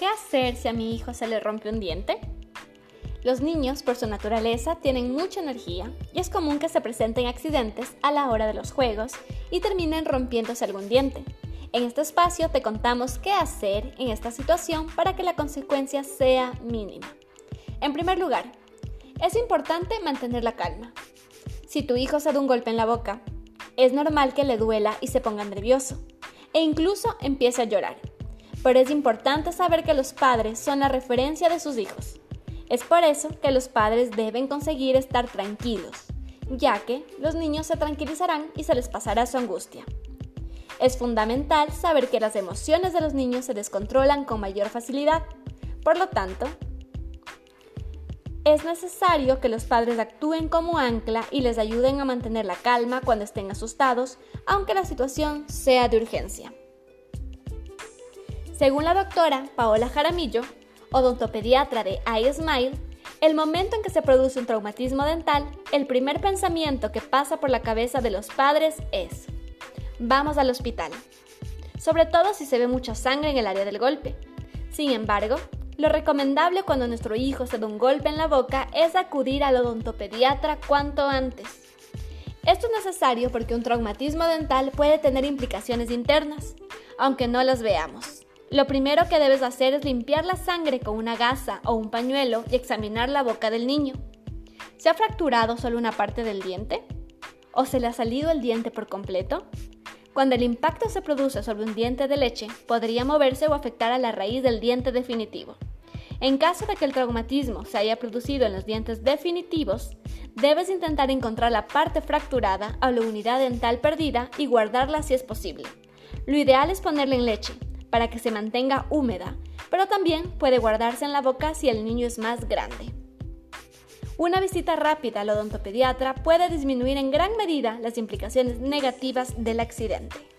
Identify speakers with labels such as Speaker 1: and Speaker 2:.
Speaker 1: ¿Qué hacer si a mi hijo se le rompe un diente? Los niños, por su naturaleza, tienen mucha energía y es común que se presenten accidentes a la hora de los juegos y terminen rompiéndose algún diente. En este espacio te contamos qué hacer en esta situación para que la consecuencia sea mínima. En primer lugar, es importante mantener la calma. Si tu hijo se da un golpe en la boca, es normal que le duela y se ponga nervioso e incluso empiece a llorar. Pero es importante saber que los padres son la referencia de sus hijos. Es por eso que los padres deben conseguir estar tranquilos, ya que los niños se tranquilizarán y se les pasará su angustia. Es fundamental saber que las emociones de los niños se descontrolan con mayor facilidad. Por lo tanto, es necesario que los padres actúen como ancla y les ayuden a mantener la calma cuando estén asustados, aunque la situación sea de urgencia. Según la doctora Paola Jaramillo, odontopediatra de iSmile, el momento en que se produce un traumatismo dental, el primer pensamiento que pasa por la cabeza de los padres es, vamos al hospital, sobre todo si se ve mucha sangre en el área del golpe. Sin embargo, lo recomendable cuando nuestro hijo se da un golpe en la boca es acudir al odontopediatra cuanto antes. Esto es necesario porque un traumatismo dental puede tener implicaciones internas, aunque no las veamos. Lo primero que debes hacer es limpiar la sangre con una gasa o un pañuelo y examinar la boca del niño. ¿Se ha fracturado solo una parte del diente? ¿O se le ha salido el diente por completo? Cuando el impacto se produce sobre un diente de leche, podría moverse o afectar a la raíz del diente definitivo. En caso de que el traumatismo se haya producido en los dientes definitivos, debes intentar encontrar la parte fracturada o la unidad dental perdida y guardarla si es posible. Lo ideal es ponerla en leche, para que se mantenga húmeda, pero también puede guardarse en la boca si el niño es más grande. Una visita rápida al odontopediatra puede disminuir en gran medida las implicaciones negativas del accidente.